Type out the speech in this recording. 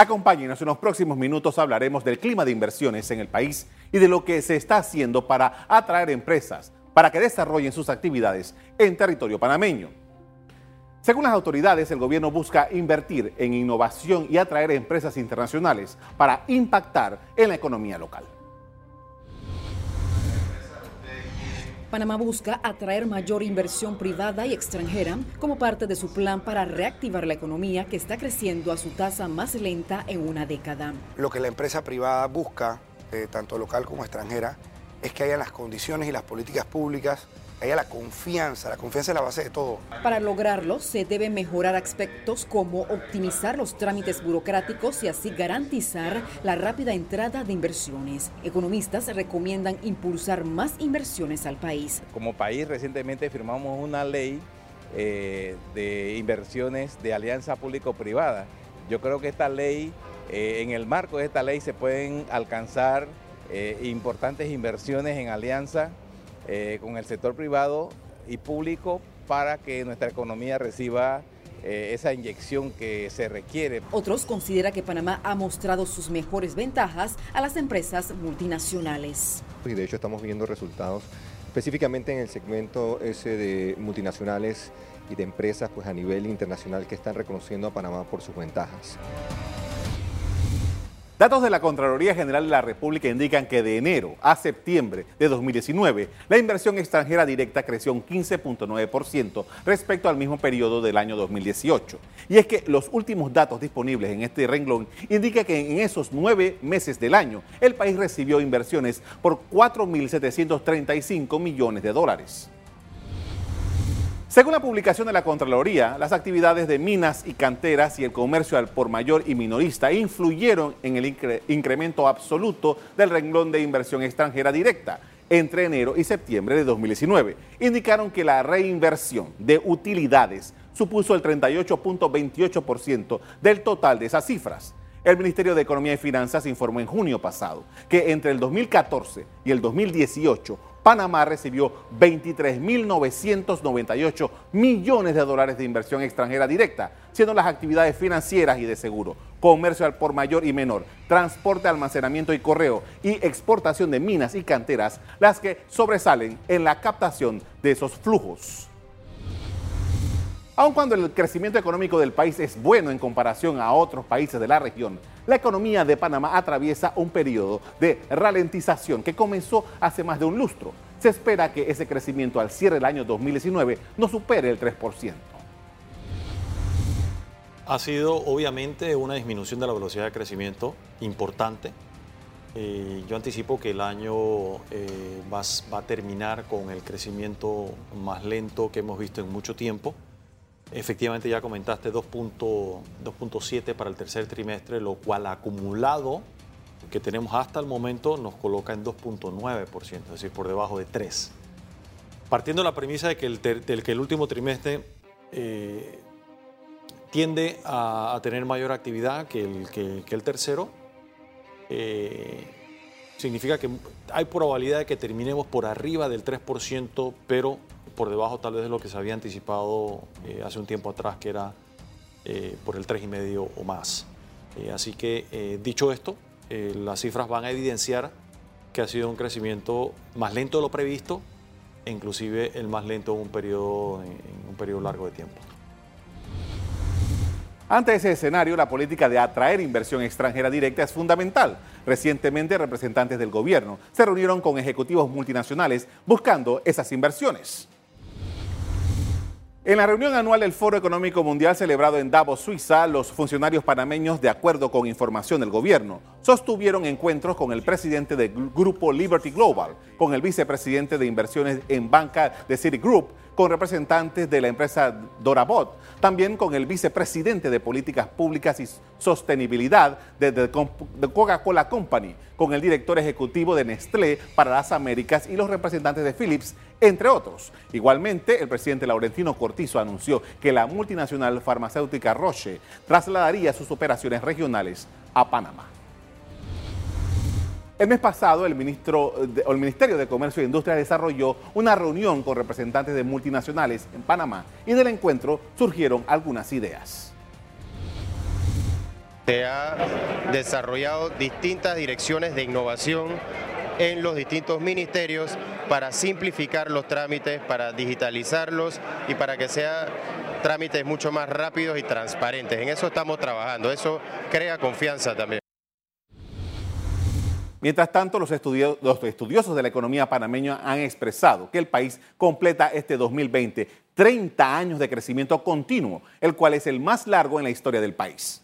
Acompáñenos en los próximos minutos hablaremos del clima de inversiones en el país y de lo que se está haciendo para atraer empresas para que desarrollen sus actividades en territorio panameño. Según las autoridades, el gobierno busca invertir en innovación y atraer empresas internacionales para impactar en la economía local. Panamá busca atraer mayor inversión privada y extranjera como parte de su plan para reactivar la economía que está creciendo a su tasa más lenta en una década. Lo que la empresa privada busca, eh, tanto local como extranjera, es que haya las condiciones y las políticas públicas haya la confianza, la confianza es la base de todo. Para lograrlo, se deben mejorar aspectos como optimizar los trámites burocráticos y así garantizar la rápida entrada de inversiones. Economistas recomiendan impulsar más inversiones al país. Como país, recientemente firmamos una ley eh, de inversiones de alianza público-privada. Yo creo que esta ley, eh, en el marco de esta ley, se pueden alcanzar eh, importantes inversiones en alianza eh, con el sector privado y público para que nuestra economía reciba eh, esa inyección que se requiere. Otros consideran que Panamá ha mostrado sus mejores ventajas a las empresas multinacionales. Y de hecho estamos viendo resultados específicamente en el segmento ese de multinacionales y de empresas pues a nivel internacional que están reconociendo a Panamá por sus ventajas. Datos de la Contraloría General de la República indican que de enero a septiembre de 2019, la inversión extranjera directa creció un 15.9% respecto al mismo periodo del año 2018. Y es que los últimos datos disponibles en este renglón indican que en esos nueve meses del año, el país recibió inversiones por 4.735 millones de dólares. Según la publicación de la Contraloría, las actividades de minas y canteras y el comercio al por mayor y minorista influyeron en el incremento absoluto del renglón de inversión extranjera directa entre enero y septiembre de 2019. Indicaron que la reinversión de utilidades supuso el 38.28% del total de esas cifras. El Ministerio de Economía y Finanzas informó en junio pasado que entre el 2014 y el 2018 Panamá recibió 23.998 millones de dólares de inversión extranjera directa, siendo las actividades financieras y de seguro, comercio al por mayor y menor, transporte, almacenamiento y correo y exportación de minas y canteras las que sobresalen en la captación de esos flujos. Aun cuando el crecimiento económico del país es bueno en comparación a otros países de la región, la economía de Panamá atraviesa un periodo de ralentización que comenzó hace más de un lustro. Se espera que ese crecimiento al cierre del año 2019 no supere el 3%. Ha sido obviamente una disminución de la velocidad de crecimiento importante. Eh, yo anticipo que el año eh, va a terminar con el crecimiento más lento que hemos visto en mucho tiempo. Efectivamente ya comentaste 2.7 para el tercer trimestre, lo cual acumulado que tenemos hasta el momento nos coloca en 2.9%, es decir, por debajo de 3. Partiendo de la premisa de que el, que el último trimestre eh, tiende a, tener mayor actividad que el, que, el tercero, eh, significa que hay probabilidad de que terminemos por arriba del 3%, pero por debajo tal vez de lo que se había anticipado eh, hace un tiempo atrás, que era eh, por el 3,5 o más. Eh, así que, dicho esto, las cifras van a evidenciar que ha sido un crecimiento más lento de lo previsto, e inclusive el más lento en un periodo, en un periodo largo de tiempo. Ante ese escenario, la política de atraer inversión extranjera directa es fundamental. Recientemente, representantes del gobierno se reunieron con ejecutivos multinacionales buscando esas inversiones. En la reunión anual del Foro Económico Mundial celebrado en Davos, Suiza, los funcionarios panameños, de acuerdo con información del gobierno, sostuvieron encuentros con el presidente del grupo Liberty Global, con el vicepresidente de inversiones en banca de Citigroup, con representantes de la empresa Dorabot, también con el vicepresidente de Políticas Públicas y Sostenibilidad de, Coca-Cola Company, con el director ejecutivo de Nestlé para las Américas y los representantes de Philips, entre otros. Igualmente, el presidente Laurentino Cortizo anunció que la multinacional farmacéutica Roche trasladaría sus operaciones regionales a Panamá. El mes pasado, el, ministro, el Ministerio de Comercio e Industria desarrolló una reunión con representantes de multinacionales en Panamá y del encuentro surgieron algunas ideas. se ha desarrollado distintas direcciones de innovación en los distintos ministerios para simplificar los trámites, para digitalizarlos y para que sean trámites mucho más rápidos y transparentes. En eso estamos trabajando, eso crea confianza también. Mientras tanto, los, estudiosos de la economía panameña han expresado que el país completa este 2020 30 años de crecimiento continuo, el cual es el más largo en la historia del país.